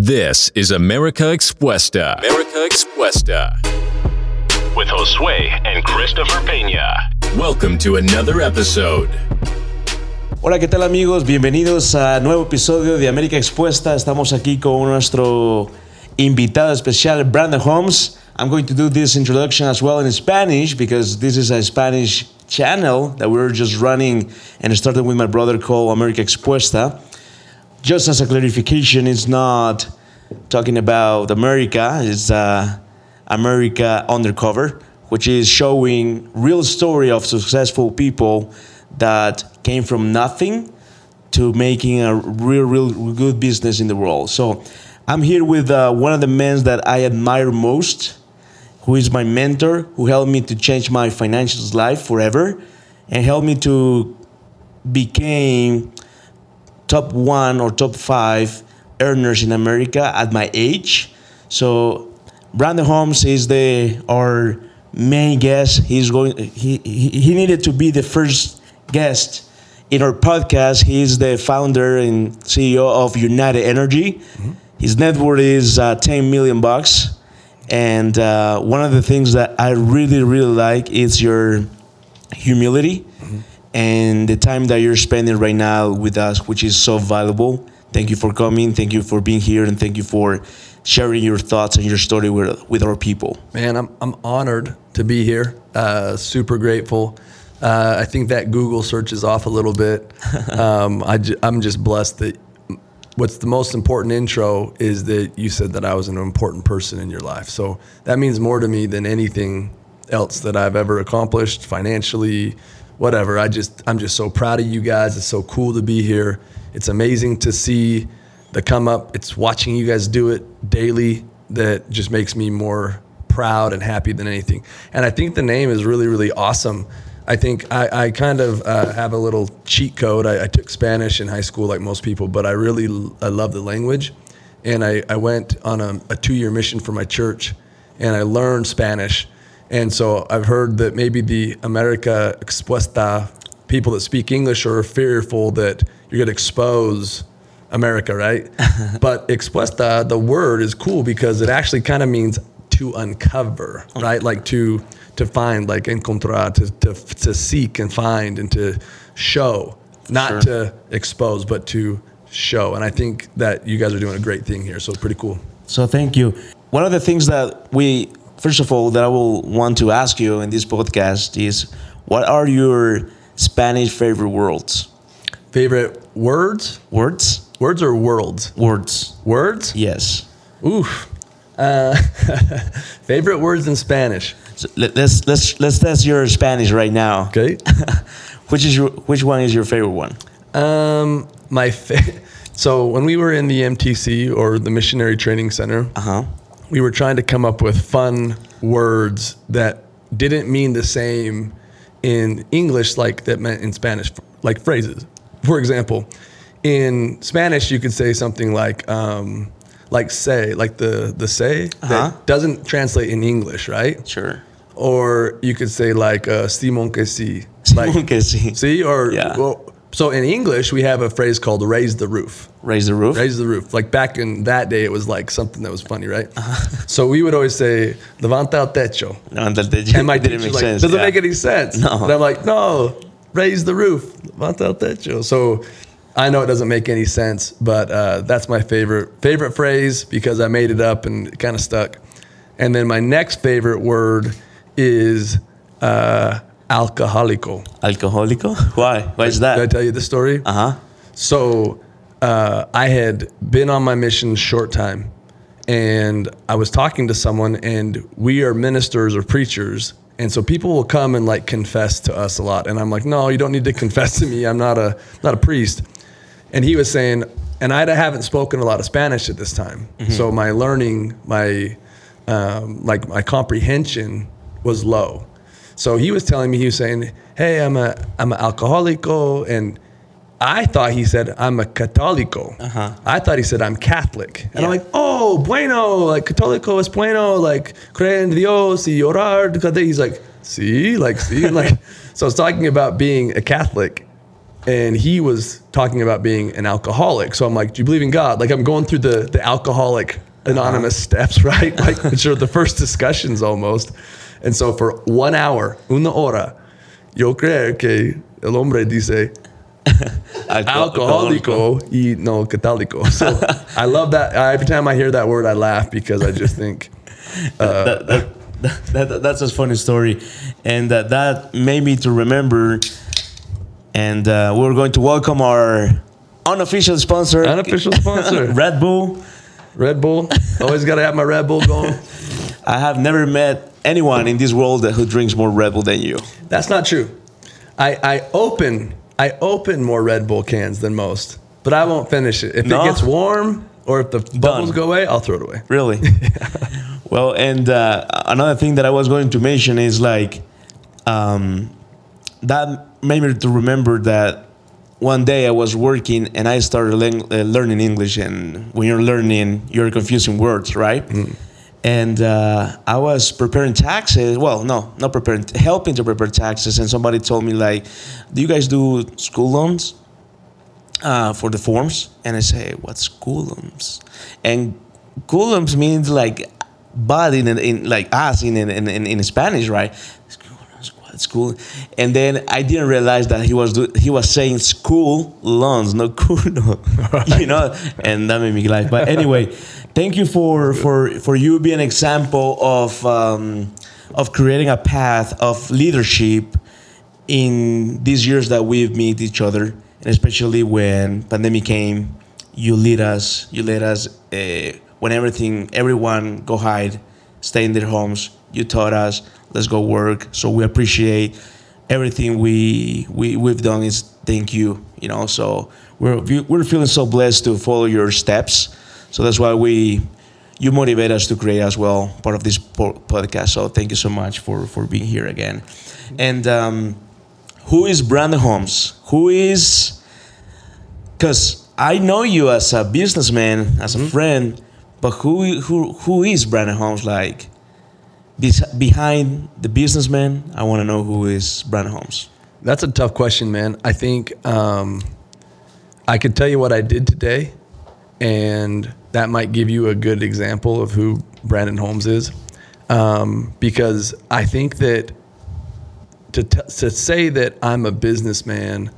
This is America Expuesta. America Expuesta. with Josue and Christopher Peña. Welcome to another episode. Hola, ¿qué tal amigos? Bienvenidos a nuevo episodio de América Expuesta. Estamos aquí con nuestro invitado especial, Brandon Holmes. I'm going to do this introduction as well in Spanish because this is a Spanish channel that we're just running and started with my brother called America Expuesta. Just as a clarification, it's not talking about America, it's uh, America Undercover, which is showing real story of successful people that came from nothing to making a real, real good business in the world. So I'm here with uh, one of the men that I admire most, who is my mentor, who helped me to change my financial life forever, and helped me to become top one or top five earners in America at my age. So Brandon Holmes is the our main guest. He's going. He he, needed to be the first guest in our podcast. He's the founder and CEO of United Energy. His net worth is uh, 10 million bucks. And uh, one of the things that I really, really like is your humility and the time that you're spending right now with us, which is so valuable. Thank you for coming. Thank you for being here. And thank you for sharing your thoughts and your story with, with our people. Man, I'm, I'm honored to be here. Uh, super grateful. Uh, I think that Google search is off a little bit. Um, I ju- I'm just blessed that what's the most important intro is that you said that I was an important person in your life. So that means more to me than anything else that I've ever accomplished financially, whatever. I just I'm just so proud of you guys. It's so cool to be here. It's amazing to see the come up. It's watching you guys do it daily that just makes me more proud and happy than anything. And I think the name is really really awesome. I think I, I kind of uh, have a little cheat code. I, I took Spanish in high school, like most people, but I really I love the language, and I, I went on a, a two year mission for my church, and I learned Spanish, and so I've heard that maybe the America Expuesta people that speak English are fearful that you're going to expose America, right? but expuesta, the word is cool because it actually kind of means to uncover, right? Like to to find, like encontrar, to to, to seek and find and to show, not to expose, but to show. And I think that you guys are doing a great thing here. So pretty cool. So thank you. One of the things that we, first of all, that I will want to ask you in this podcast is, what are your Spanish favorite words? Favorite words? Words? Words or worlds? Words. Words? Yes. Oof. Uh, favorite words in Spanish. So let, let's let's let's test your Spanish right now. Okay. which is your which one is your favorite one? Um, my fa- so when we were in the MTC or the Missionary Training Center, Uh huh. We were trying to come up with fun words that didn't mean the same in English like that meant in Spanish, like phrases. For example, in Spanish you could say something like um, like say, like the the say Uh-huh. that doesn't translate in English, right? Sure. Or you could say like uh, Simon que si. Like, Simón que sí. See, or Yeah. well, so in English we have a phrase called "raise the roof." Raise the roof. Raise the roof. Like back in that day, it was like something that was funny, right? Uh-huh. So we would always say "levanta el techo," No, that, that and my didn't make like, sense. "Doesn't yeah. make any sense." No. And I'm like, "No, raise the roof, levanta el techo." So I know it doesn't make any sense, but uh, that's my favorite favorite phrase because I made it up and it kind of stuck. And then my next favorite word is uh, alcoholico. Alcoholico? Why? Why is that? Did I tell you the story? Uh huh. So uh, I had been on my mission short time, and I was talking to someone, and we are ministers or preachers, and so people will come and like confess to us a lot, and I'm like, no, you don't need to confess to me. I'm not a not a priest. And he was saying, and I haven't spoken a lot of Spanish at this time, so my learning, my um, like my comprehension was low. So he was telling me, he was saying, "Hey, I'm a I'm an alcoholico," and I thought he said I'm a católico. Uh-huh. I thought he said I'm Catholic, and I'm like, "Oh, bueno, like católico es bueno, like creer en Dios y orar." He's like, "See, like see," like so I was talking about being a Catholic, and he was talking about being an alcoholic. So I'm like, "Do you believe in God?" Like I'm going through the the alcoholic uh-huh. anonymous steps, right? Like which are the first discussions almost. And so for one hour, una hora, yo creo que el hombre dice alcohólico y no católico. So I love that. Every time I hear that word, I laugh because I just think that, that, that, that- that's a funny story, and uh, that made me to remember. And uh, we're going to welcome our unofficial sponsor, unofficial sponsor. Red Bull. Red Bull. Always got to have my Red Bull going. I have never met anyone in this world who drinks more Red Bull than you. That's not true. I, I open I open more Red Bull cans than most, but I won't finish it. If No? it gets warm or if the bubbles go away, I'll throw it away. Really? well, and uh, another thing that I was going to mention is like um, that made me to remember that one day I was working and I started learn- uh, learning English. And when you're learning, you're confusing words, right? And uh, I was preparing taxes. Well, no, not preparing, helping to prepare taxes. And somebody told me like, "Do you guys do school loans?" uh, for the forms, and I say, "What's loans? And school loans means like body in, in like us in in, in in Spanish, right? It's cool. And then I didn't realize that he was do, he was saying school loans, no culo, you know, and that made me laugh. But anyway, thank you for for for you being an example of um, of creating a path of leadership in these years that we've met each other, and especially when pandemic came, you lead us. You led us uh, when everything, everyone go hide, stay in their homes. You taught us, let's go work. So we appreciate everything we we we've done. Is thank you. You know, so we're we're feeling so blessed to follow your steps. So that's why we. You motivate us to create as well part of this podcast. So thank you so much for for being here again. And um, who is Brandon Holmes? Who is because I know you as a businessman, as a friend, but who who who is Brandon Holmes like? Behind the businessman, I want to know who is Brandon Holmes. That's a tough question, man. I think um, I could tell you what I did today, and that might give you a good example of who Brandon Holmes is. Um, because I think that to, t- to say that I'm a businessman,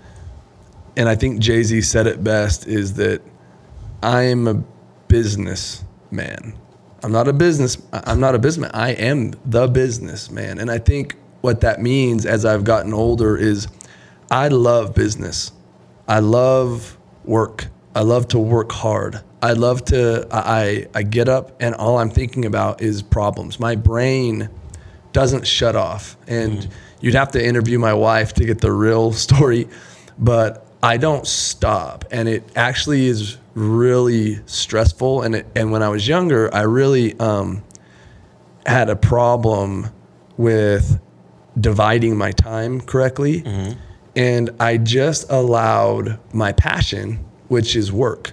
and I think Jay Z said it best, is that I am a businessman. I'm not a business. I'm not a businessman. I am the businessman, and I think what that means as I've gotten older is I love business. I love work. I love to work hard. I love to. I I get up and all I'm thinking about is problems. My brain doesn't shut off. And mm. you'd have to interview my wife to get the real story, but I don't stop. And it actually is really stressful. And it, and when I was younger, I really um, had a problem with dividing my time correctly. And I just allowed my passion, which is work,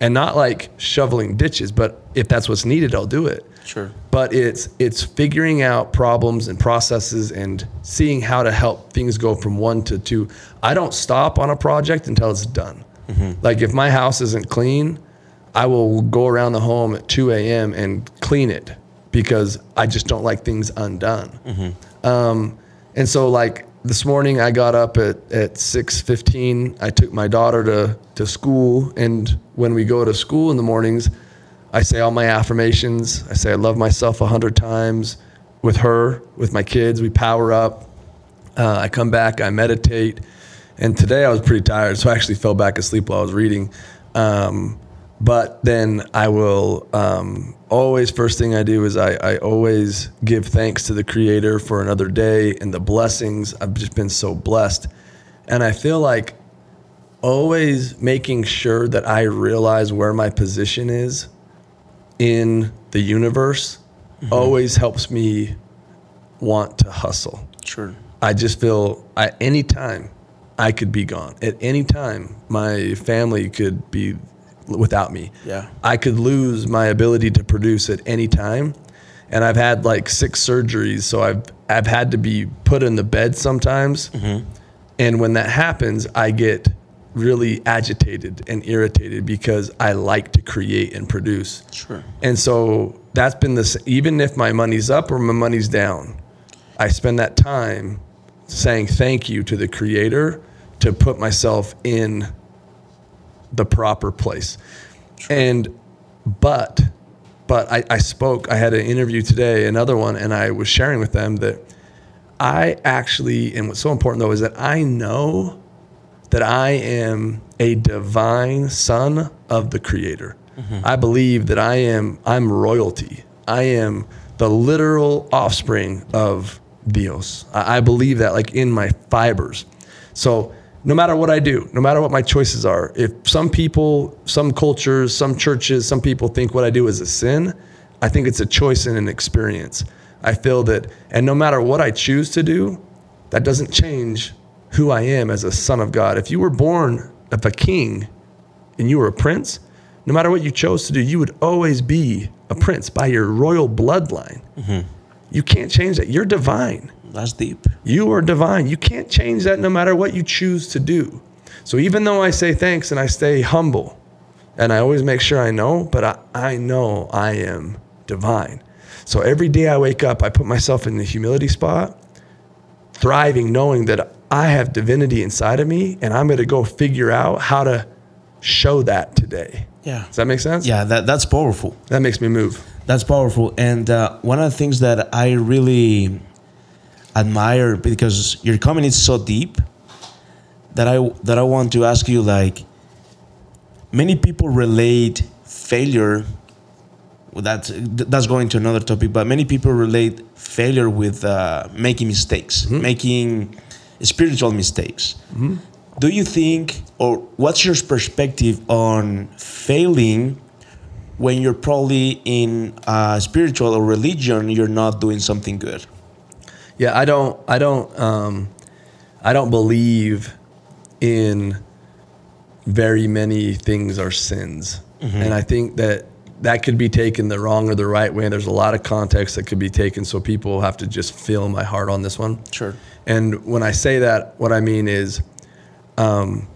and not like shoveling ditches, but if that's what's needed, I'll do it Sure. But it's it's figuring out problems and processes and seeing how to help things go from one to two. I don't stop on a project until it's done. Like if my house isn't clean, I will go around the home at 2 a.m. and clean it because I just don't like things undone. Um, and so like this morning I got up at, at 6.15. I took my daughter to, to school. And when we go to school in the mornings, I say all my affirmations. I say I love myself a hundred times with her, with my kids. We power up. Uh, I come back, I meditate. And today I was pretty tired, so I actually fell back asleep while I was reading. Um, but then I will um, always, first thing I do is I, I always give thanks to the Creator for another day and the blessings. I've just been so blessed. And I feel like always making sure that I realize where my position is in the universe mm-hmm. always helps me want to hustle. Sure. I just feel at any time I could be gone. At any time, my family could be without me. Yeah. I could lose my ability to produce at any time. And I've had like six surgeries, so I've I've had to be put in the bed sometimes. Mm-hmm. And when that happens, I get really agitated and irritated because I like to create and produce. Sure. And so that's been this, even if my money's up or my money's down, I spend that time saying thank you to the creator to put myself in the proper place. And, but, but I, I spoke, I had an interview today, another one, and I was sharing with them that I actually, and what's so important though is that I know that I am a divine son of the creator. Mm-hmm. I believe that I am I'm royalty. I am the literal offspring of Dios. I, I believe that like in my fibers. So no matter what I do, no matter what my choices are, if some people, some cultures, some churches, some people think what I do is a sin, I think it's a choice and an experience. I feel that, and no matter what I choose to do, that doesn't change who I am as a son of God. If you were born of a king and you were a prince, no matter what you chose to do, you would always be a prince by your royal bloodline. Mm-hmm. You can't change that. You're divine. That's deep. You are divine. You can't change that no matter what you choose to do. So even though I say thanks and I stay humble and I always make sure I know, but I, I know I am divine. So every day I wake up, I put myself in the humility spot, thriving, knowing that I have divinity inside of me and I'm going to go figure out how to show that today. Yeah. Does that make sense? Yeah, that, that's powerful. That makes me move. That's powerful. And uh, one of the things that I really admire because your comment is so deep that I that I want to ask you like many people relate failure well, that's that's going to another topic but many people relate failure with uh, making mistakes making spiritual mistakes. Do you think or what's your perspective on failing when you're probably in uh, spiritual or religion you're not doing something good? Yeah, I don't, I don't, um, I don't believe in very many things are sins, and I think that that could be taken the wrong or the right way. There's a lot of context that could be taken, so people have to just feel my heart on this one. Sure. And when I say that, what I mean is, um,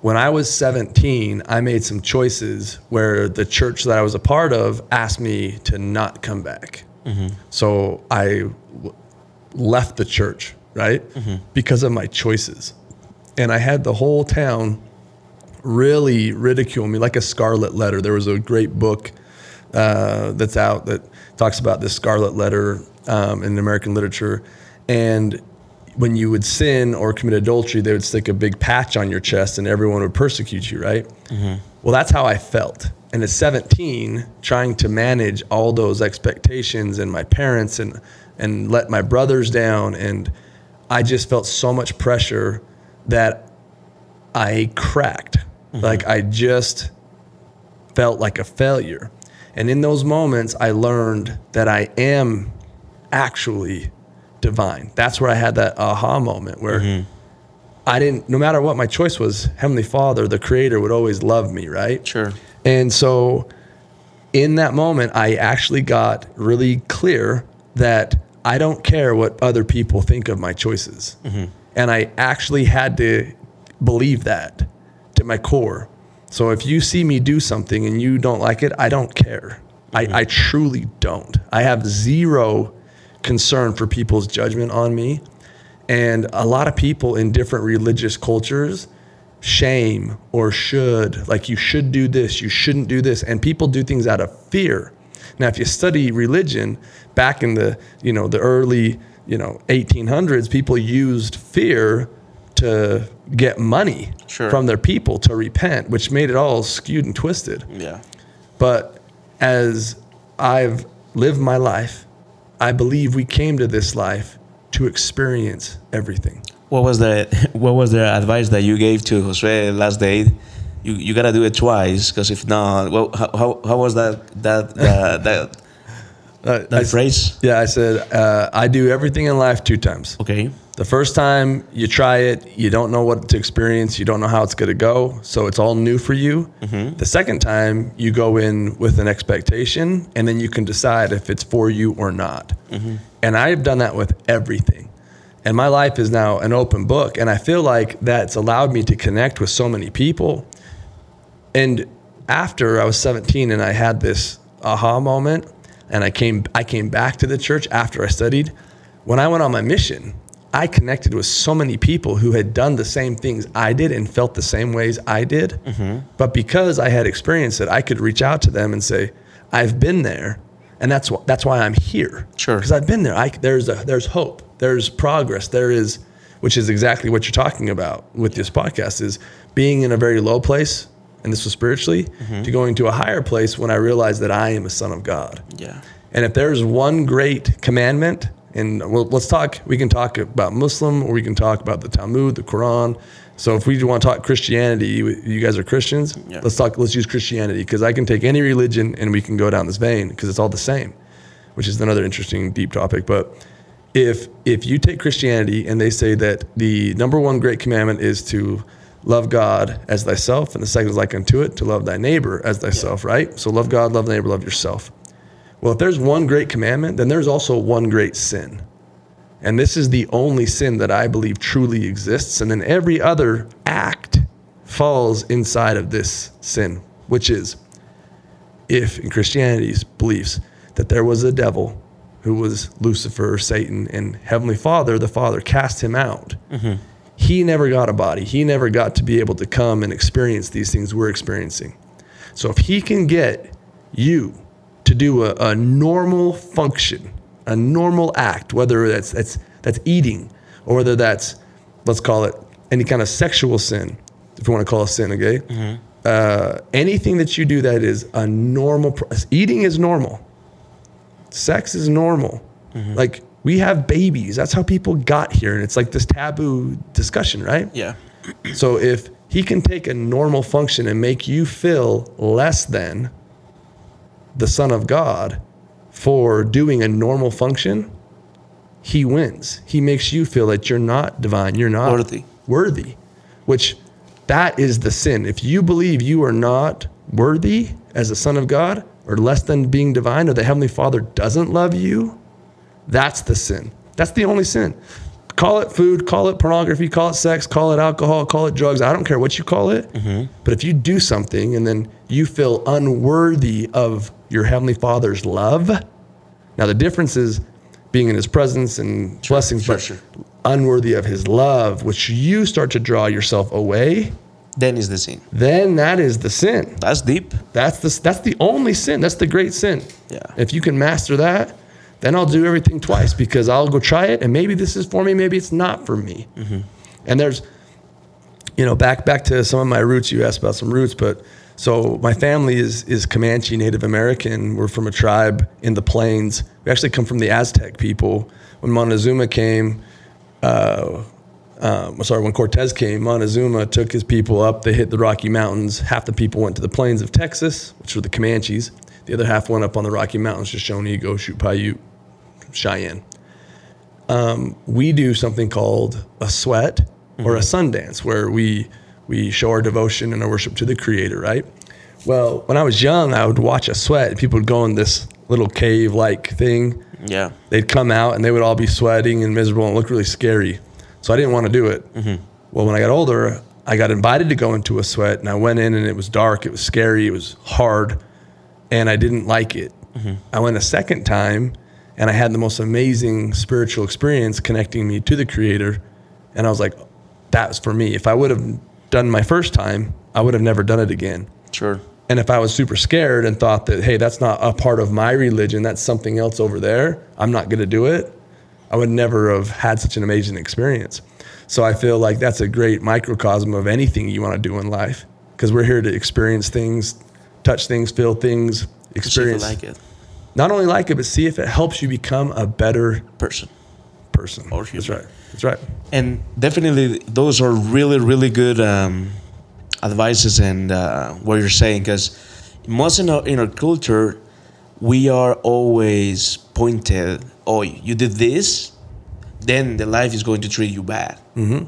when I was 17, I made some choices where the church that I was a part of asked me to not come back. So I w- left the church, right? Because of my choices. And I had the whole town really ridicule me like a scarlet letter. There was a great book uh, that's out that talks about this scarlet letter um, in American literature. And when you would sin or commit adultery, they would stick a big patch on your chest and everyone would persecute you, right? Well, that's how I felt. And at 17, trying to manage all those expectations and my parents and and let my brothers down and I just felt so much pressure that I cracked. Mm-hmm. Like I just felt like a failure. And in those moments, I learned that I am actually divine. That's where I had that aha moment where mm-hmm. I didn't, no matter what my choice was, Heavenly Father, the Creator, would always love me, right? Sure. And so in that moment, I actually got really clear that I don't care what other people think of my choices. Mm-hmm. And I actually had to believe that to my core. So if you see me do something and you don't like it, I don't care. I, I truly don't. I have zero concern for people's judgment on me. And a lot of people in different religious cultures shame or should, like you should do this, you shouldn't do this. And people do things out of fear. Now, if you study religion back in the, you know, the early, you know, 1800s, people used fear to get money Sure. from their people to repent, which made it all skewed and twisted. Yeah. But as I've lived my life, I believe we came to this life to experience everything. What was the what was the advice that you gave to Jose last date? You you gotta do it twice because if not, well, how, how, how was that that that that, Uh, that I- phrase? Yeah, I said, uh, I do everything in life two times. Okay. The first time you try it, you don't know what to experience, you don't know how it's going to go, so it's all new for you. Mm-hmm. The second time, you go in with an expectation, and then you can decide if it's for you or not. Mm-hmm. And I've done that with everything. And my life is now an open book. And I feel like that's allowed me to connect with so many people. And after I was 17 and I had this aha moment and I came I came back to the church after I studied, when I went on my mission, I connected with so many people who had done the same things I did and felt the same ways I did. Mm-hmm. But because I had experienced it, I could reach out to them and say, "I've been there, and that's wh- that's why I'm here." Sure. because I've been there. I, there's a, there's hope. There's progress. There is, which is exactly what you're talking about with this podcast is being in a very low place, and this was spiritually, mm-hmm. to going to a higher place when I realized that I am a son of God. Yeah. And if there's one great commandment, and well, let's talk, we can talk about Muslim or we can talk about the Talmud, the Quran. So if we want to talk Christianity, you, you guys are Christians. Yeah. Let's talk. Let's use Christianity because I can take any religion and we can go down this vein because it's all the same, which is another interesting deep topic. But if if you take Christianity and they say that the number one great commandment is to love God as thyself, and the second is like unto it to love thy neighbor as thyself, right? So love God, love thy neighbor, love yourself. Well, if there's one great commandment, then there's also one great sin. And this is the only sin that I believe truly exists. And then every other act falls inside of this sin, which is if in Christianity's beliefs that there was a devil who was Lucifer, Satan, and Heavenly Father, the Father cast him out. Mm-hmm. He never got a body. He never got to be able to come and experience these things we're experiencing. So if he can get you to do a, a normal function, a normal act, whether that's that's that's eating or whether that's let's call it any kind of sexual sin, if you want to call it sin, okay? Uh, anything that you do that is a normal, pro- eating is normal, sex is normal. Like we have babies, that's how people got here, and it's like this taboo discussion, right? Yeah. So if he can take a normal function and make you feel less than the Son of God for doing a normal function, he wins. He makes you feel that you're not divine, you're not Worthy. worthy, which that is the sin. If you believe you are not worthy as a son of God or less than being divine or the heavenly Father doesn't love you, that's the sin. That's the only sin. Call it food, call it pornography, call it sex, call it alcohol, call it drugs. I don't care what you call it. Mm-hmm. But if you do something and then you feel unworthy of your heavenly Father's love, now the difference is being in His presence and blessings, sure, but sure. unworthy of His love, which you start to draw yourself away. Then is the sin. Then that is the sin. That's deep. That's the that's the only sin. That's the great sin. Yeah. If you can master that, then I'll do everything twice because I'll go try it and maybe this is for me, maybe it's not for me. Mm-hmm. And there's, you know, back back to some of my roots. You asked about some roots, but so my family is is Comanche Native American. We're from a tribe in the plains. We actually come from the Aztec people. When Montezuma came, um, sorry, when Cortez came, Montezuma took his people up. They hit the Rocky Mountains. Half the people went to the plains of Texas, which were the Comanches. The other half went up on the Rocky Mountains, Shoshone, Goshute, Paiute, Cheyenne. Um, we do something called a sweat or a sundance, where we we show our devotion and our worship to the Creator. Right. Well, when I was young, I would watch a sweat. and People would go in this little cave-like thing, Yeah. they'd come out and they would all be sweating and miserable and look really scary. So I didn't want to do it. Mm-hmm. Well, when I got older, I got invited to go into a sweat and I went in and it was dark, it was scary, it was hard, and I didn't like it. Mm-hmm. I went a second time and I had the most amazing spiritual experience connecting me to the creator. And I was like, that was for me. If I would have done my first time, I would have never done it again. Sure. And if I was super scared and thought that, hey, that's not a part of my religion, that's something else over there, I'm not going to do it, I would never have had such an amazing experience. So I feel like that's a great microcosm of anything you want to do in life because we're here to experience things, touch things, feel things, See if you experience. like it. Not only like it, but see if it helps you become a better Person. Person. Or That's right. That's right. And definitely, those are really, really good um, advices and uh, what you're saying. Because most in our, in our culture, we are always pointed, oh, you did this, then the life is going to treat you bad.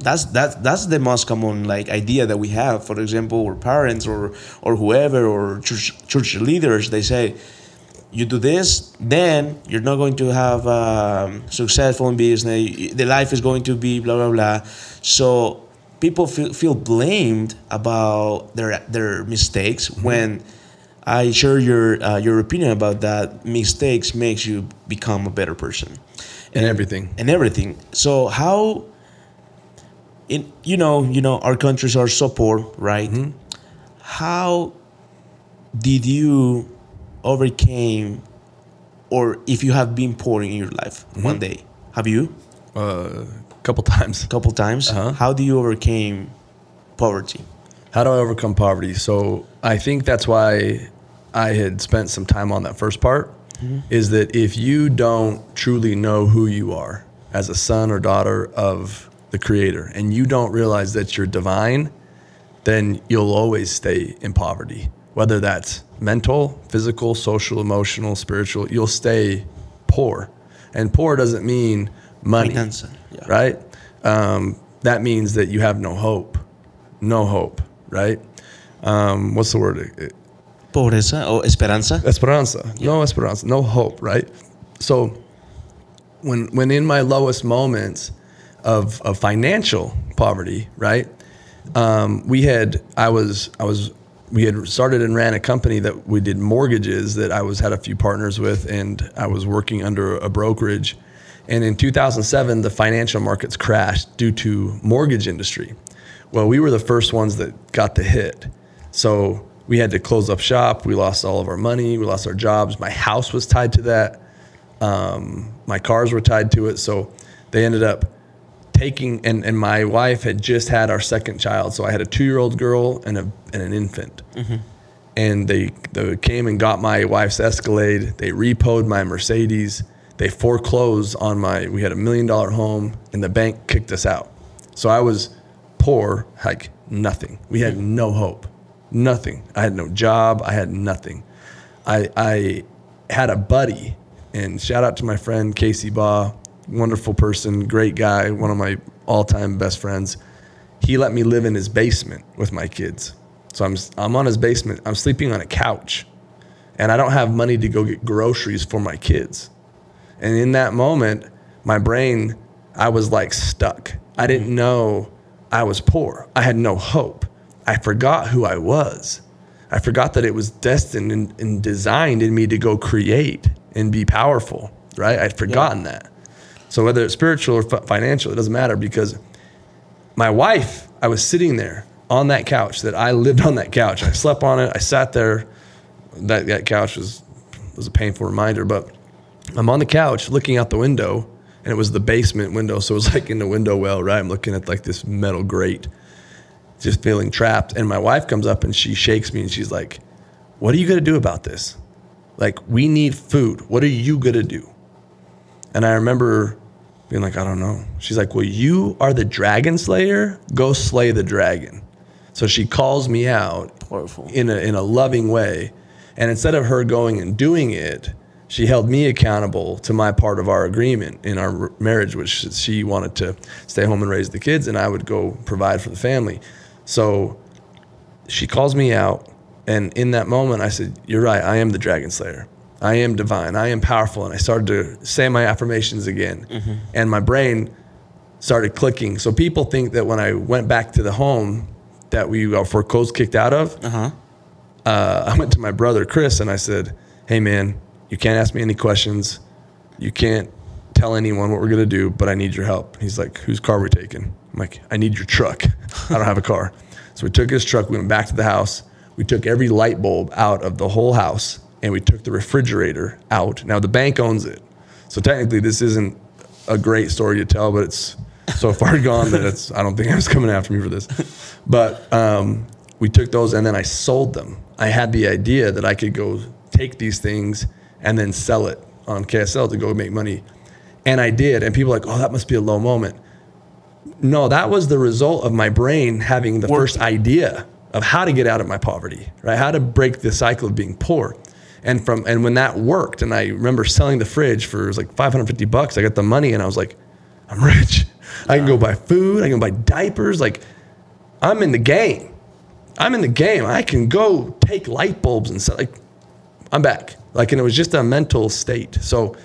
That's that's that's the most common like idea that we have. For example, our parents or or whoever or church church leaders, they say, you do this, then you're not going to have um, successful in business. The life is going to be blah blah blah. So people feel, feel blamed about their their mistakes when I share your uh, your opinion about that. Mistakes makes you become a better person And everything. and everything. So how in you know you know our countries are so poor, right? How did you overcame, or if you have been poor in your life one mm-hmm. day? Have you A couple times. a couple times? Uh-huh. How do you overcame poverty? How do I overcome poverty? So I think that's why I had spent some time on that first part. Mm-hmm. Is that if you don't truly know who you are as a son or daughter of the Creator, and you don't realize that you're divine, then you'll always stay in poverty. Whether that's mental, physical, social, emotional, spiritual, you'll stay poor. And poor doesn't mean money, yeah. right? Um, that means that you have no hope, no hope, right? Um, what's the word? Pobreza or esperanza? Esperanza. No esperanza. No hope, right? So when when in my lowest moments of, of financial poverty, right? Um, we had I was I was we had started and ran a company that we did mortgages that I was had a few partners with and I was working under a brokerage. And in 2007 the financial markets crashed due to mortgage industry. Well, we were the first ones that got the hit. So we had to close up shop. We lost all of our money. We lost our jobs. My house was tied to that. Um, my cars were tied to it. So they ended up taking, and, and my wife had just had our second child. So I had a two year old girl and, a, and an infant. Mm-hmm. And they, they came and got my wife's Escalade. They repoed my Mercedes. They foreclosed on my, we had a million dollar home, and the bank kicked us out. So I was poor, like nothing. We had mm-hmm. no hope, nothing. I had no job. I had nothing. I, I had a buddy, and shout out to my friend Casey Baugh, wonderful person, great guy, one of my all time best friends. He let me live in his basement with my kids. So I'm, I'm on his basement. I'm sleeping on a couch, and I don't have money to go get groceries for my kids. And in that moment, my brain, I was like stuck. I didn't mm-hmm. know I was poor. I had no hope. I forgot who I was. I forgot that it was destined and, and designed in me to go create and be powerful, right? I'd forgotten that. So whether it's spiritual or fi- financial, it doesn't matter because my wife, I was sitting there on that couch that I lived on that couch. I slept on it. I sat there. That, that couch was, was a painful reminder, but I'm on the couch looking out the window and it was the basement window. So it was like in the window well, right? I'm looking at like this metal grate, just feeling trapped. And my wife comes up and she shakes me and she's like, What are you going to do about this? Like, we need food. What are you going to do? And I remember being like, I don't know. She's like, Well, you are the dragon slayer. Go slay the dragon. So she calls me out Powerful. in a, in a loving way. And instead of her going and doing it, she held me accountable to my part of our agreement in our marriage, which she wanted to stay home and raise the kids, and I would go provide for the family. So she calls me out. And in that moment, I said, You're right. I am the dragon slayer. I am divine. I am powerful. And I started to say my affirmations again. And my brain started clicking. So people think that when I went back to the home that we got foreclosed, kicked out of, Uh huh. uh, I went to my brother Chris and I said, "Hey man, you can't ask me any questions. You can't tell anyone what we're gonna do, but I need your help." He's like, "Whose car are we taking?" I'm like, "I need your truck. I don't have a car." So we took his truck. We went back to the house. We took every light bulb out of the whole house, and we took the refrigerator out. Now the bank owns it, so technically this isn't a great story to tell, but it's so far gone that it's. I don't think I was coming after me for this, but um, we took those and then I sold them. I had the idea that I could go take these things and then sell it on KSL to go make money, and I did. And people were like, "Oh, that must be a low moment." No, that was the result of my brain having the first idea of how to get out of my poverty, right? How to break the cycle of being poor. And from and when that worked, and I remember selling the fridge for it was like 550 bucks. I got the money and I was like, I'm rich. I can go buy food, I can buy diapers, like I'm in the game. I'm in the game. I can go take light bulbs and sell like I'm back. Like, and it was just a mental state. So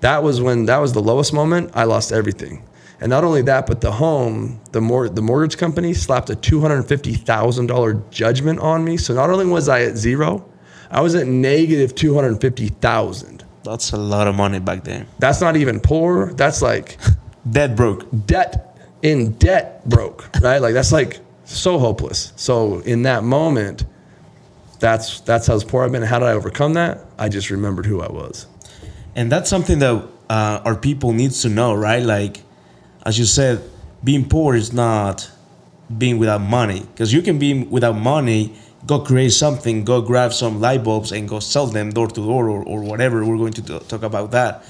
that was when that was the lowest moment. I lost everything. And not only that, but the home, the mor- the mortgage company slapped a two hundred fifty thousand dollar judgment on me. So not only was I at zero, I was at negative two hundred fifty thousand. That's a lot of money back then. That's not even poor. That's like Dead broke. debt in debt broke, right? Like that's like so hopeless. So in that moment, that's that's how poor I've been. How did I overcome that? I just remembered who I was. And that's something that uh, our people needs to know, right? Like, as you said, being poor is not being without money. Because you can be without money, go create something, go grab some light bulbs and go sell them door to door or, or whatever. We're going to t- talk about that.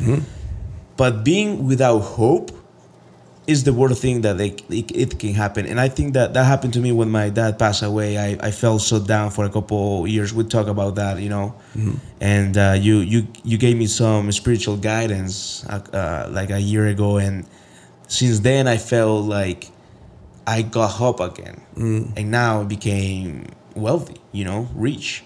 But being without hope is the worst thing that they, it, it can happen. And I think that that happened to me when my dad passed away. I, I felt so down for a couple years. We talk about that, you know. And uh, you you you gave me some spiritual guidance uh, uh, like a year ago, and since then I felt like I got hope again, and now I became wealthy, you know, rich.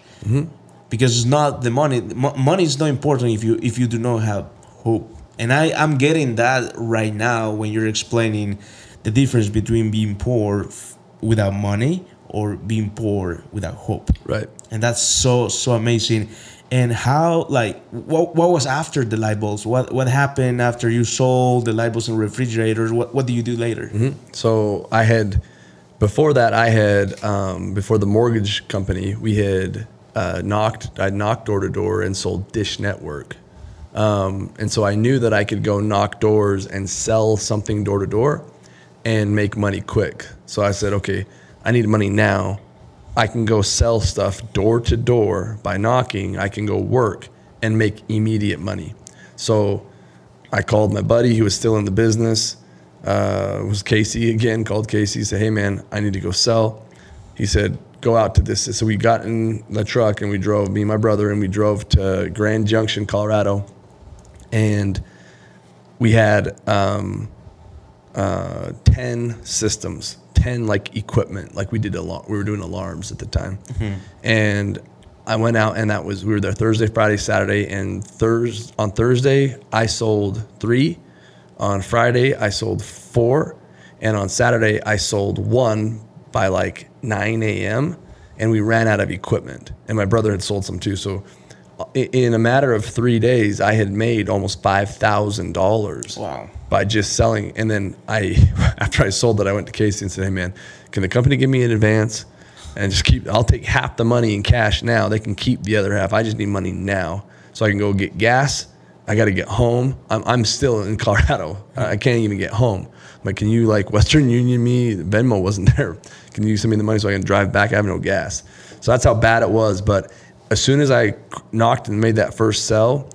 Because it's not the money. Mo- money is not important if you if you do not have hope. And I I'm getting that right now when you're explaining the difference between being poor f- without money or being poor without hope Right. and that's so so amazing and how like what, what was after the light bulbs what what happened after you sold the light bulbs and refrigerators what what do you do later mm-hmm. So I had, before that, I had, um, before the mortgage company, we had uh, knocked, I knocked door to door and sold Dish Network. Um, and so I knew that I could go knock doors and sell something door to door and make money quick. So I said, okay, I need money now. I can go sell stuff door to door by knocking. I can go work and make immediate money. So I called my buddy who was still in the business. Uh, was Casey again. Called Casey. Said, "Hey man, I need to go sell." He said, "Go out to this." So we got in the truck and we drove. Me and my brother and we drove to Grand Junction, Colorado, and we had um, uh, ten systems, ten like equipment. Like we did a lot, We were doing alarms at the time, and I went out and that was we were there Thursday, Friday, Saturday, and Thursday on Thursday I sold three. On Friday I sold four, and on Saturday I sold one by like 9 a.m. and we ran out of equipment. And my brother had sold some too. So in a matter of three days, I had made almost five thousand dollars Wow. by just selling. And then I, after I sold that, I went to Casey and said, "Hey man, can the company give me an advance and just keep? I'll take half the money in cash now. They can keep the other half. I just need money now so I can go get gas. I got to get home. I'm, I'm still in Colorado. I can't even get home. I'm like, can you like Western Union me? Venmo wasn't there. Can you send me the money so I can drive back? I have no gas. So that's how bad it was. But as soon as I knocked and made that first sell,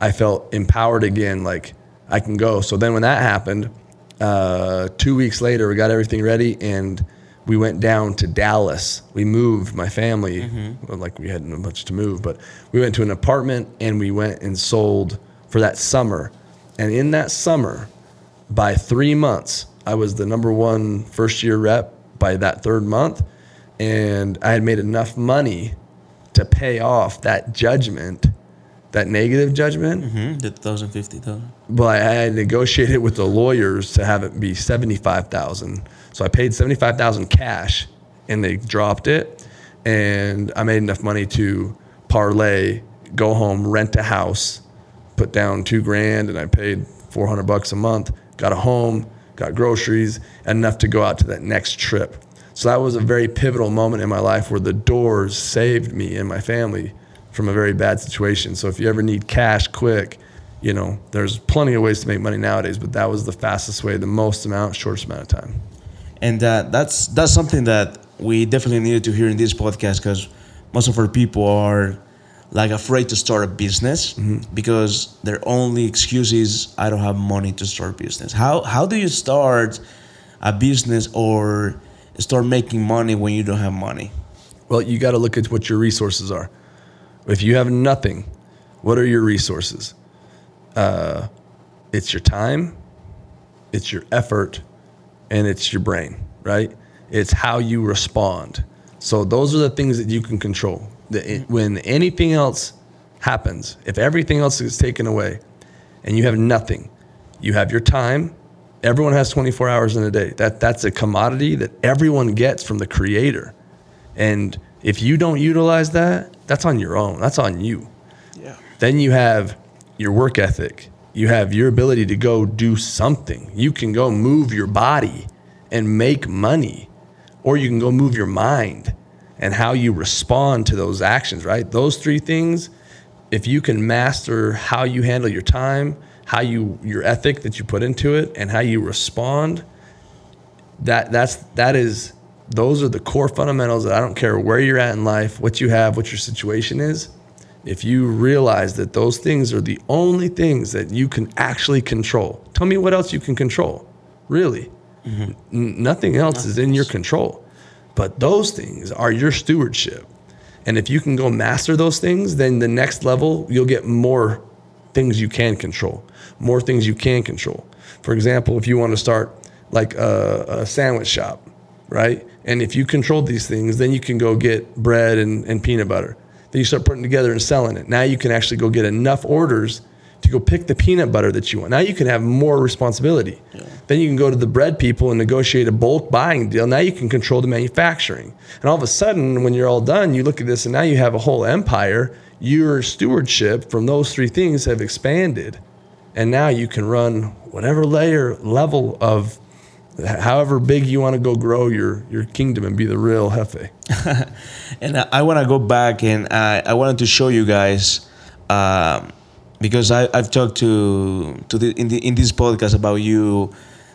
I felt empowered again. Like I can go. So then when that happened, uh, two weeks later, we got everything ready and we went down to Dallas. We moved my family, well, like we hadn't much to move, but we went to an apartment and we went and sold for that summer. And in that summer, by three months, I was the number one first year rep by that third month. And I had made enough money to pay off that judgment, that negative judgment mm-hmm. the 2050 but I had negotiated with the lawyers to have it be seventy five thousand. So I paid seventy five thousand cash, and they dropped it, and I made enough money to parlay, go home, rent a house, put down two grand, and I paid four hundred bucks a month. Got a home, got groceries, enough to go out to that next trip. So that was a very pivotal moment in my life where the doors saved me and my family from a very bad situation. So if you ever need cash quick, you know, there's plenty of ways to make money nowadays, but that was the fastest way, the most amount, shortest amount of time. and uh, that's that's something that we definitely needed to hear in this podcast because most of our people are like afraid to start a business because their only excuse is I don't have money to start business. How how do you start a business or start making money when you don't have money? Well, you got to look at what your resources are. If you have nothing, what are your resources? Uh, it's your time, it's your effort, and it's your brain, right? It's how you respond. So those are the things that you can control. The, mm-hmm. when anything else happens. If everything else is taken away and you have nothing, you have your time. Everyone has 24 hours in a day. That that's a commodity that everyone gets from the creator. And if you don't utilize that, that's on your own. That's on you. Yeah. Then you have your work ethic. You have your ability to go do something. You can go move your body and make money, or you can go move your mind and how you respond to those actions, right? Those three things, if you can master how you handle your time, how you your ethic that you put into it and how you respond, that that's that is those are the core fundamentals that I don't care where you're at in life, what you have, what your situation is. If you realize that those things are the only things that you can actually control, tell me what else you can control. Really, mm-hmm. N- nothing else is in your control. But those things are your stewardship. And if you can go master those things, then the next level, you'll get more things you can control, more things you can control. For example, if you want to start like a, a sandwich shop, right? And if you control these things, then you can go get bread and, and peanut butter. Then you start putting together and selling it. Now you can actually go get enough orders to go pick the peanut butter that you want. Now you can have more responsibility. Then you can go to the bread people and negotiate a bulk buying deal. Now you can control the manufacturing. And all of a sudden, when you're all done, you look at this and now you have a whole empire. Your stewardship from those three things have expanded. And now you can run whatever layer level of however big you want to go grow your your kingdom and be the real jefe. And I, I want to go back and I, I wanted to show you guys um, because I, I've talked to to the, in the in this podcast about you,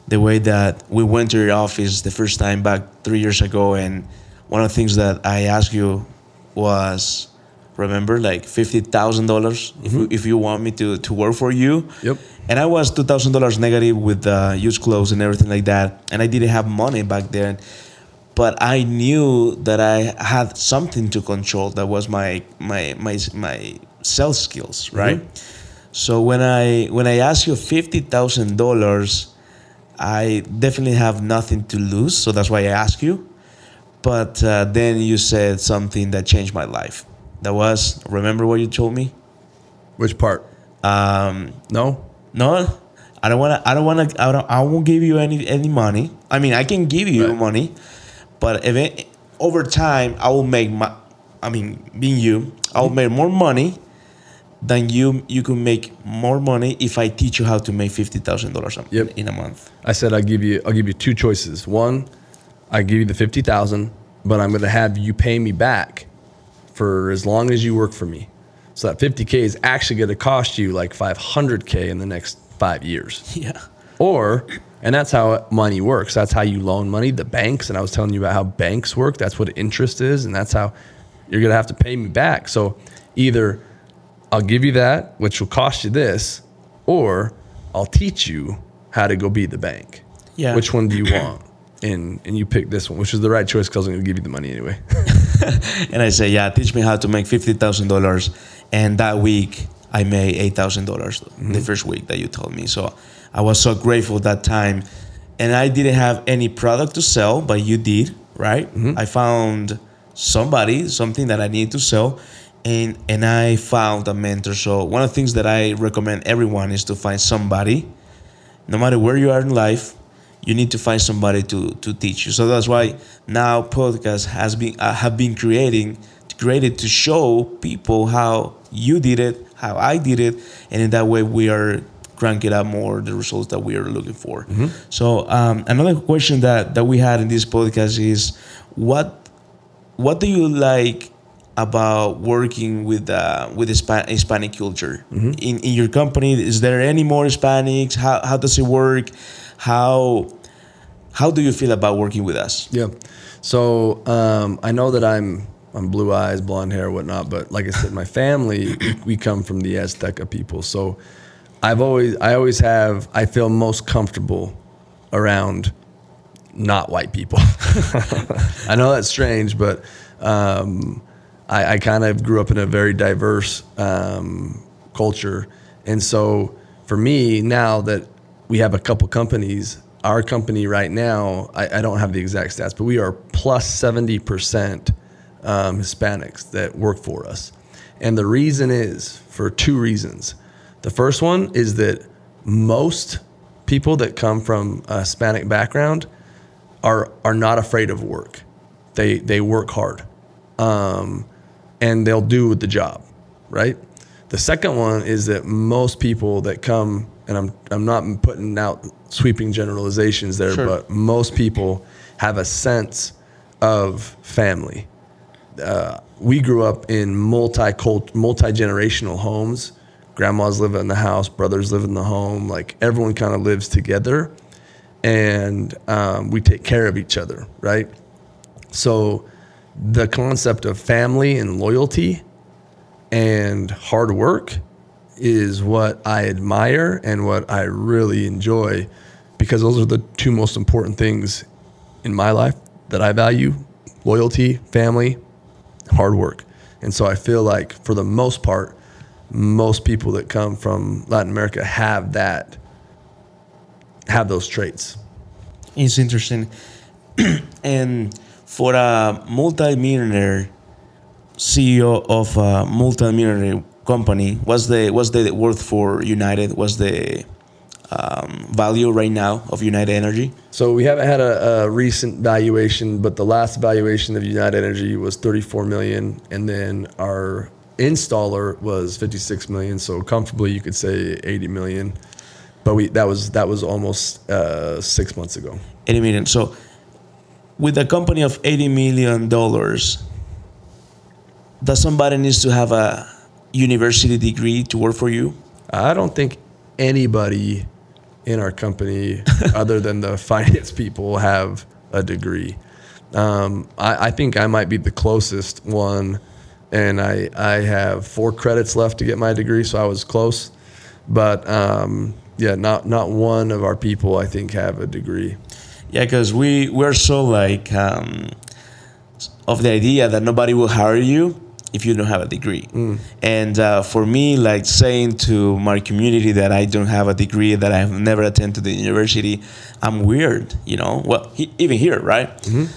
the way that we went to your office the first time back three years ago, and one of the things that I asked you was, remember, like fifty thousand dollars if you, if you want me to to work for you. Yep. And I was two thousand dollars negative with uh, used clothes and everything like that, and I didn't have money back then but I knew that I had something to control. That was my my my my sales skills, right? So when I when I ask you fifty thousand dollars, I definitely have nothing to lose. So that's why I ask you. But uh, then you said something that changed my life. That was remember what you told me? Which part? Um, No? no, I don't want to. I don't want to. I don't. I won't give you any any money. I mean, I can give you Right. money, but if it, over time, I will make my. I mean, being you, I will make more money than you. You can make more money if I teach you how to make fifty thousand dollars Yep. in a month. I said I'll give you I'll give you two choices. One, I give you the fifty thousand, but I'm gonna have you pay me back for as long as you work for me. So that fifty K is actually gonna cost you like five hundred K in the next five years. Yeah. Or, and that's how money works. That's how you loan money. The banks, and I was telling you about how banks work. That's what interest is, and that's how you're gonna have to pay me back. So either I'll give you that, which will cost you this, or I'll teach you how to go be the bank. Yeah. Which one do you want? And and you pick this one, which is the right choice because I'm gonna give you the money anyway. And I say, yeah, teach me how to make fifty thousand dollars. And that week, I made eight thousand dollars the mm-hmm. first week that you told me. So I was so grateful that time. And I didn't have any product to sell, but you did, right? Mm-hmm. I found somebody, something that I needed to sell, and and I found a mentor. So one of the things that I recommend everyone is to find somebody no matter where you are in life, you need to find somebody to to teach you. So that's why now podcast has been uh, have been creating created to show people how you did it, how I did it, and in that way we are cranking up more the results that we are looking for. So um, another question that that we had in this podcast is what what do you like about working with uh, with Hispanic culture in in your company? Is there any more Hispanics? How how does it work? How how do you feel about working with us? Yeah. So um, I know that I'm I'm blue eyes, blonde hair, whatnot. But like I said, my family we, we come from the Azteca people. So I've always I always have I feel most comfortable around not white people. I know that's strange, but um, I, I kind of grew up in a very diverse um, culture, and so for me now that we have a couple companies, our company right now, I, I don't have the exact stats, but we are plus plus seventy percent um, Hispanics that work for us, And the reason is for two reasons. The first one is that most people that come from a Hispanic background are are not afraid of work. They they work hard, um, and they'll do the job, right? The second one is that most people that come, and I'm I'm not putting out sweeping generalizations there, Sure. but most people have a sense of family. Uh, we grew up in multi multi generational homes. Grandmas live in the house, brothers live in the home. Like everyone kind of lives together, and um, we take care of each other, right? So, the concept of family and loyalty and hard work is what I admire and what I really enjoy because those are the two most important things in my life that I value loyalty, family, hard work. And so I feel like for the most part, most people that come from Latin America have that, have those traits. It's interesting. and for a multi-millionaire CEO of a multi-millionaire company, what's the what's the worth for United? What's the um, value right now of United Energy? So we haven't had a, a recent valuation, but the last valuation of United Energy was 34 million, and then our installer was 56 million. So comfortably, you could say 80 million. But we that was that was almost uh, six months ago. 80 million. So with a company of 80 million dollars, does somebody needs to have a university degree to work for you? I don't think anybody in our company, other than the finance people, have a degree. Um, I, I think I might be the closest one, and I I have four credits left to get my degree, so I was close. But um, yeah, not not one of our people I think have a degree. Yeah, because we we're so like um, of the idea that nobody will hire you if you don't have a degree. And uh, for me, like saying to my community that I don't have a degree, that I have never attended the university, I'm weird, you know. Well, he, even here, right?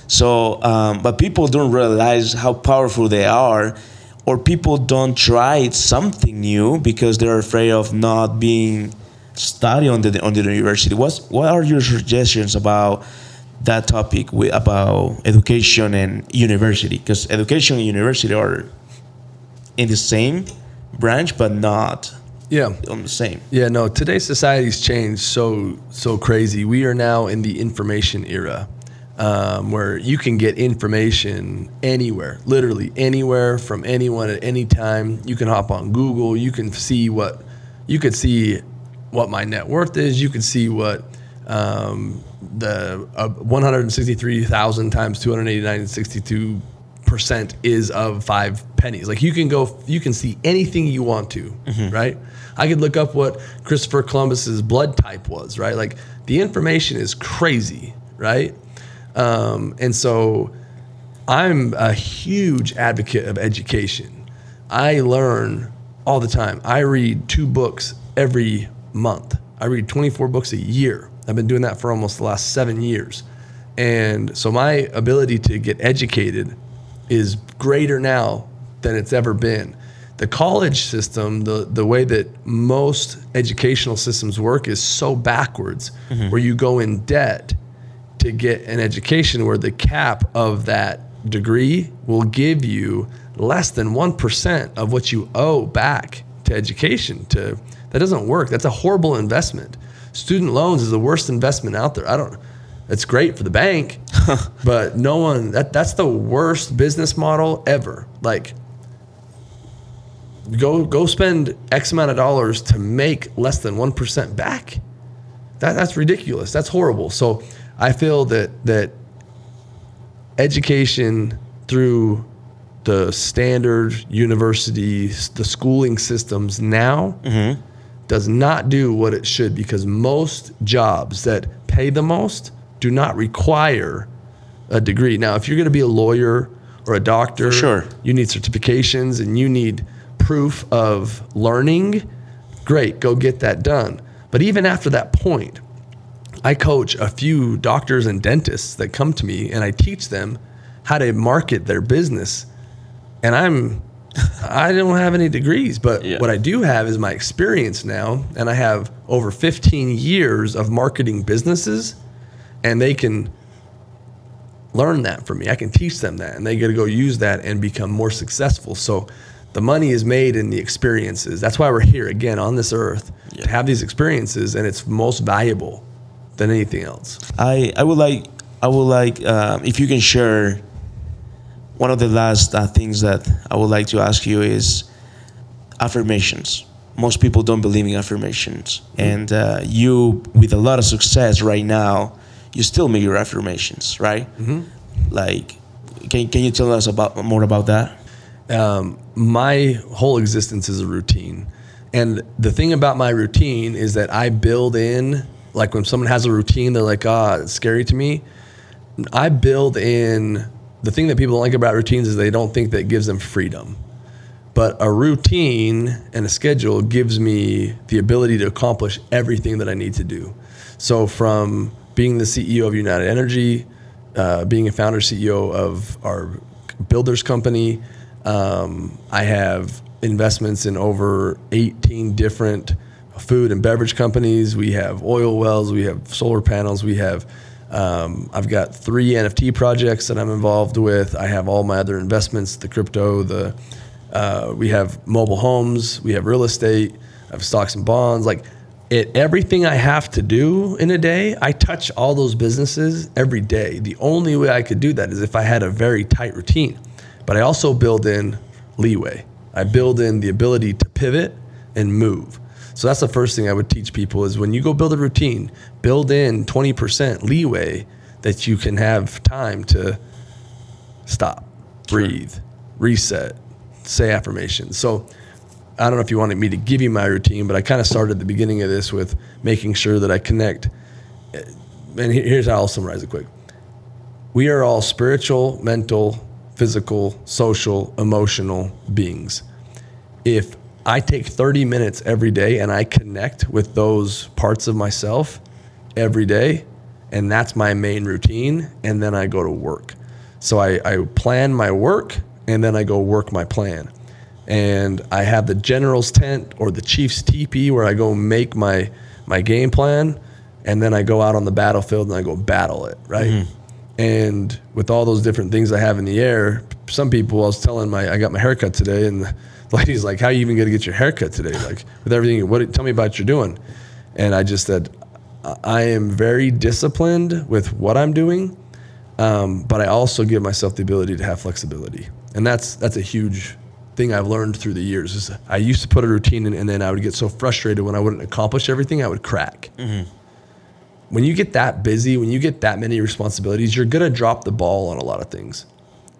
So, um, but people don't realize how powerful they are. Or people don't try something new because they're afraid of not being study on the on the university. What's what are your suggestions about that topic with, about education and university? Because education and university are in the same branch, but not Yeah. on the same. Yeah, no, today's society's changed so so crazy. We are now in the information era. Um, where you can get information anywhere, literally anywhere from anyone at any time. You can hop on Google. You can see what you could see what my net worth is. You can see what um, the uh, 163,000 times 289.62 percent is of five pennies. Like you can go, you can see anything you want to, right? I could look up what Christopher Columbus's blood type was, right? Like the information is crazy, right? Um, and so I'm a huge advocate of education. I learn all the time. I read two books every month. I read 24 books a year. I've been doing that for almost the last seven years. And so my ability to get educated is greater now than it's ever been. The college system, the, the way that most educational systems work, is so backwards, mm-hmm. where you go in debt to get an education where the cap of that degree will give you less than 1% of what you owe back to education to that doesn't work. That's a horrible investment. Student loans is the worst investment out there. I don't it's great for the bank but no one that that's the worst business model ever. Like go go spend x amount of dollars to make less than 1% back. That, that's ridiculous. That's horrible. So I feel that that education through the standard universities, the schooling systems now mm-hmm. Does not do what it should because most jobs that pay the most do not require a degree. Now, if you're going to be a lawyer or a doctor, sure. you need certifications and you need proof of learning. Great, go get that done. But even after that point, I coach a few doctors and dentists that come to me and I teach them how to market their business. And I'm I don't have any degrees, but Yeah. what I do have is my experience now, and I have over 15 years of marketing businesses, and they can learn that from me. I can teach them that, and they get to go use that and become more successful. So, the money is made in the experiences. That's why we're here again on this earth to have these experiences, and it's most valuable than anything else. I, I would like I would like um, if you can share one of the last uh, things that I would like to ask you is affirmations. Most people don't believe in affirmations, and uh, you, with a lot of success right now, you still make your affirmations, right? Mm-hmm. Like, can can you tell us about more about that? um, my whole existence is a routine. And the thing about my routine is that I build in, like when someone has a routine, they're like, ah, it's scary to me. I build in the thing that people don't like about routines is they don't think that gives them freedom. But a routine and a schedule gives me the ability to accomplish everything that I need to do. So, from being the CEO of United Energy, uh, being a founder CEO of our builders company, um, I have investments in over 18 different food and beverage companies. We have oil wells, we have solar panels, we have um, I've got three NFT projects that I'm involved with. I have all my other investments, the crypto, the uh, we have mobile homes, we have real estate, I have stocks and bonds. Like it, everything I have to do in a day, I touch all those businesses every day. The only way I could do that is if I had a very tight routine. But I also build in leeway. I build in the ability to pivot and move. So that's the first thing I would teach people is when you go build a routine, build in 20% leeway that you can have time to stop, breathe, reset, say affirmations. So I don't know if you wanted me to give you my routine, but I kind of started at the beginning of this with making sure that I connect. Eh, and here's how I'll summarize it quick. We are all spiritual, mental, physical, social, emotional beings. If I take 30 minutes every day and I connect with those parts of myself every day, and that's my main routine, and then I go to work. So I, I plan my work and then I go work my plan. And I have the general's tent or the chief's teepee where I go make my my game plan and then I go out on the battlefield and I go battle it, right? Mm-hmm. And with all those different things I have in the air, some people I was telling my I got my haircut today and the lady's like, How are you even gonna get your haircut today? Like with everything what tell me about what you're doing. And I just said, I- am very disciplined with what I'm doing, um, but I also give myself the ability to have flexibility, and that's that's a huge thing I've learned through the years. Is I used to put a routine in, and then I would get so frustrated when I wouldn't accomplish everything, I would crack. When you get that busy, when you get that many responsibilities, you're gonna drop the ball on a lot of things,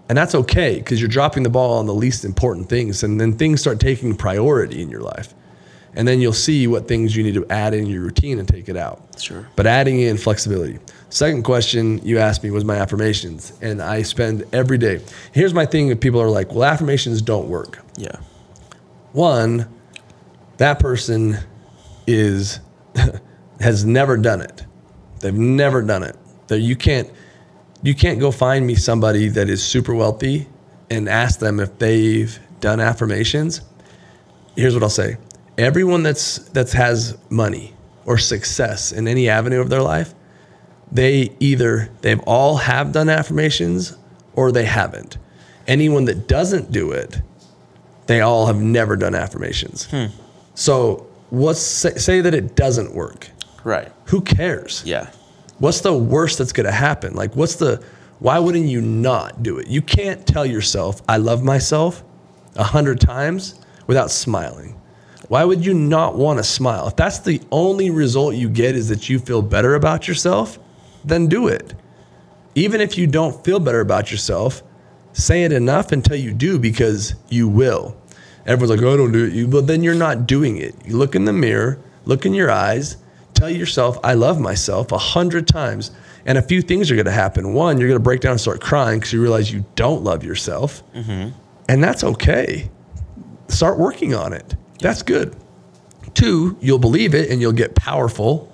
and that's okay because you're dropping the ball on the least important things, and then things start taking priority in your life and then you'll see what things you need to add in your routine and take it out. Sure. But adding in flexibility. Second question you asked me was my affirmations, and I spend every day. Here's my thing: if people are like, "Well, affirmations don't work." Yeah. One, that person is has never done it. They've never done it. That you can't you can't go find me somebody that is super wealthy and ask them if they've done affirmations. Here's what I'll say. Everyone that's that's has money or success in any avenue of their life, they either they've all have done affirmations or they haven't. Anyone that doesn't do it, they all have never done affirmations. Hmm. So what's say, say that it doesn't work? Right. Who cares? Yeah. What's the worst that's going to happen? Like, what's the, why wouldn't you not do it? You can't tell yourself, I love myself a hundred times without smiling. Why would you not want to smile? If that's the only result you get is that you feel better about yourself, then do it. Even if you don't feel better about yourself, say it enough until you do because you will. Everyone's like, oh, I don't do it. You, well, then you're not doing it. You look in the mirror, look in your eyes, tell yourself, I love myself a hundred times. And a few things are going to happen. One, you're going to break down and start crying because you realize you don't love yourself. Mm-hmm. And that's okay. Start working on it. That's good. Two, you'll believe it and you'll get powerful.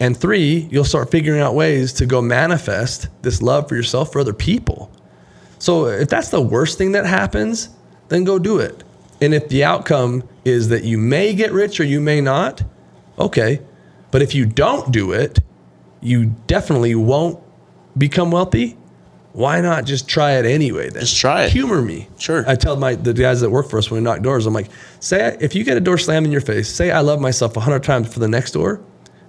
And three, you'll start figuring out ways to go manifest this love for yourself for other people. So if that's the worst thing that happens, then go do it. And if the outcome is that you may get rich or you may not, okay. But if you don't do it, you definitely won't become wealthy. Why not just try it anyway? Then Just try it. Humor me. Sure. I tell my the guys that work for us when we knock doors, I'm like, say if you get a door slammed in your face, say I love myself hundred times for the next door,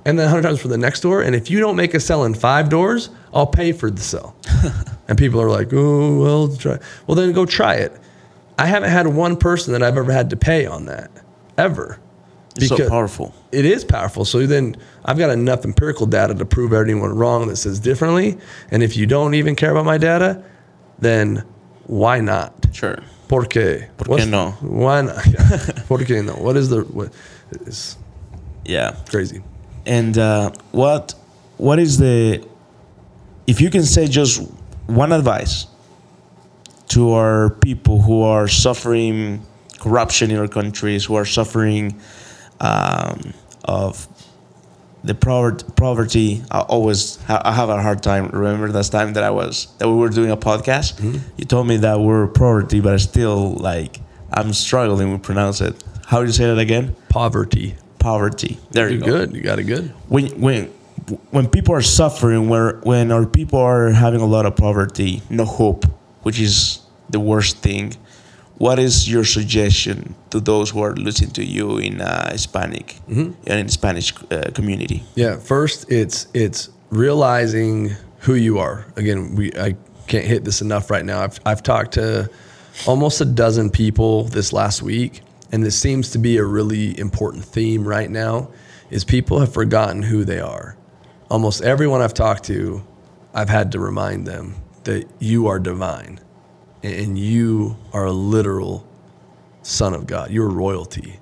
and then hundred times for the next door, and if you don't make a sell in five doors, I'll pay for the sell. and people are like, oh well, try. Well then go try it. I haven't had one person that I've ever had to pay on that ever. It's so powerful. It is powerful. So then I've got enough empirical data to prove anyone wrong that says differently. And if you don't even care about my data, then why not? Sure. ¿Por qué? ¿Por qué no? Why not? ¿Por qué no? What is the what? It's Yeah. crazy. And uh, what what is the if you can say just one advice to our people who are suffering corruption in our countries, who are suffering um, of the poverty, poverty. I always ha- I have a hard time. Remember that time that I was that we were doing a podcast. You told me that we're poverty, but I still like I'm struggling to pronounce it. How do you say that again? Poverty. Poverty. There you You're go good. You got it good. when when when people are suffering, where when our people are having a lot of poverty, no hope, which is the worst thing. What is your suggestion to those who are listening to you in uh, Hispanic and in Spanish uh, community? Yeah, first it's it's realizing who you are. Again, we I can't hit this enough right now. I've I've talked to almost a dozen people this last week, and this seems to be a really important theme right now. Is people have forgotten who they are. Almost everyone I've talked to, I've had to remind them that you are divine, and you are a literal son of God. You're royalty.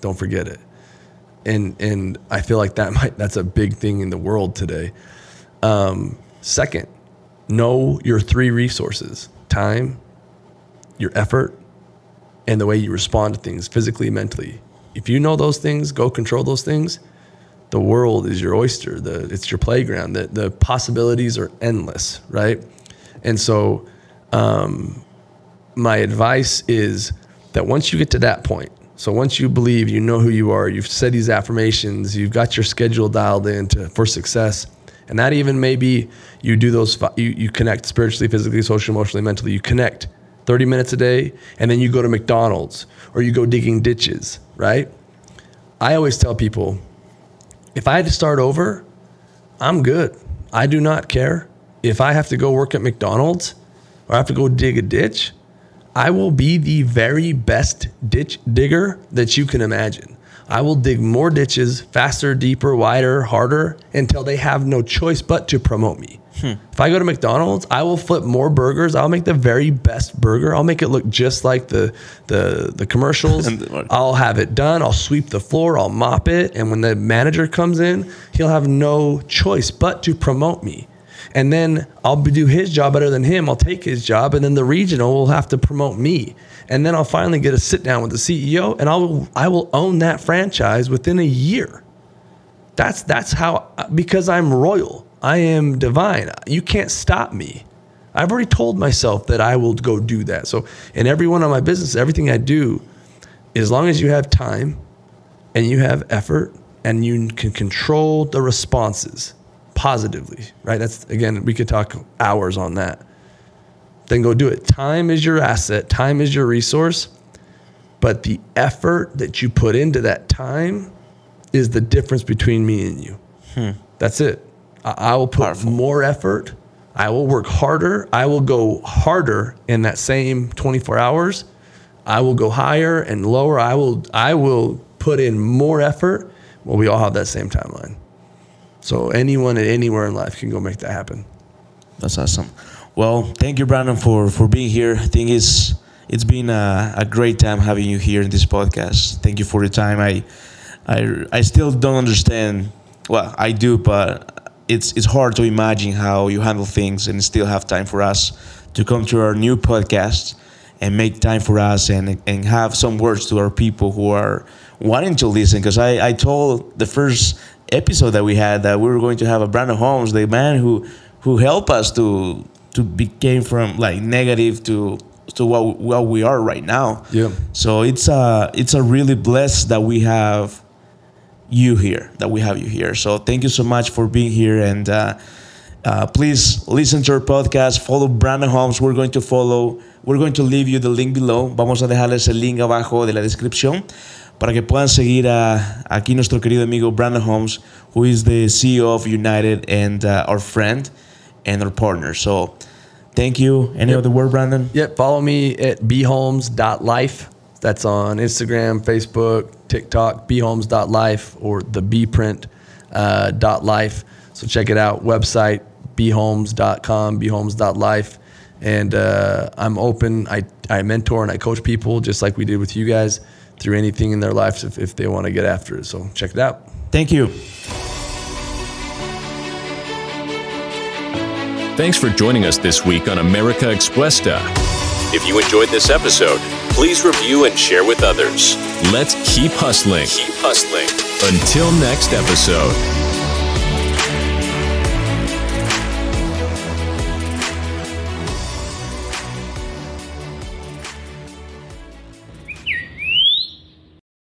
Don't forget it and and I feel like that might that's a big thing in the world today. Um, second, know your three resources: time, your effort, and the way you respond to things physically, mentally. If you know those things, go control those things. The world is your oyster. The it's your playground. The the possibilities are endless, right? And so, um, my advice is that once you get to that point, so once you believe, you know who you are, you've said these affirmations, you've got your schedule dialed in to, for success, and that even maybe you do those, you, you connect spiritually, physically, socially, emotionally, mentally, you connect 30 minutes a day, and then you go to McDonald's or you go digging ditches, right? I always tell people, if I had to start over, I'm good. I do not care. If I have to go work at McDonald's or I have to go dig a ditch, I will be the very best ditch digger that you can imagine. I will dig more ditches faster, deeper, wider, harder until they have no choice but to promote me. Hmm. If I go to McDonald's, I will flip more burgers. I'll make the very best burger. I'll make it look just like the the the commercials. And I'll have it done. I'll sweep the floor. I'll mop it. And when the manager comes in, he'll have no choice but to promote me. And then I'll do his job better than him. I'll take his job, and then the regional will have to promote me. And then I'll finally get a sit down with the CEO, and I'll I will own that franchise within a year. That's that's how because I'm royal. I am divine. You can't stop me. I've already told myself that I will go do that. So in every one of my business, everything I do, as long as you have time and you have effort and you can control the responses positively, right? That's again, we could talk hours on that. Then go do it. Time is your asset, time is your resource, but the effort that you put into that time is the difference between me and you. Hmm. That's it. I, I will put Powerful. more effort. I will work harder. I will go harder in that same 24 hours. I will go higher and lower. I will I will put in more effort. Well, we all have that same timeline. So anyone at anywhere in life can go make that happen. That's awesome. Well, thank you, Brandon, for for being here. I think it's it's been a, a great time having you here in this podcast. Thank you for your time. I I I still don't understand. Well, I do, but it's it's hard to imagine how you handle things and still have time for us to come to our new podcast and make time for us and and have some words to our people who are wanting to listen. Because I I told the first episode that we had that we were going to have a Brandon Holmes, the man who who helped us to to became from like negative to to what, what we are right now. Yeah. So it's a it's a really blessed that we have you here, that we have you here. So thank you so much for being here, and uh, uh, please listen to our podcast. Follow Brandon Holmes. We're going to follow. We're going to leave you the link below. Vamos a dejarles el link abajo de la descripción para que puedan seguir a aquí nuestro querido amigo Brandon Holmes, who is the CEO of United and uh, our friend and our partner. So. Thank you. Any other word, Brandon? Yep. Follow me at bholmes.life. That's on Instagram, Facebook, TikTok, bholmes.life or the bprint.life. uh, dot life. So check it out. Website bholmes.com, bholmes.life. And uh, I'm open. I, I mentor and I coach people just like we did with you guys through anything in their lives if, if they want to get after it. So check it out. Thank you. Thanks for joining us this week on America Expuesta. If you enjoyed this episode, please review and share with others. Let's keep hustling. Keep hustling. Until next episode.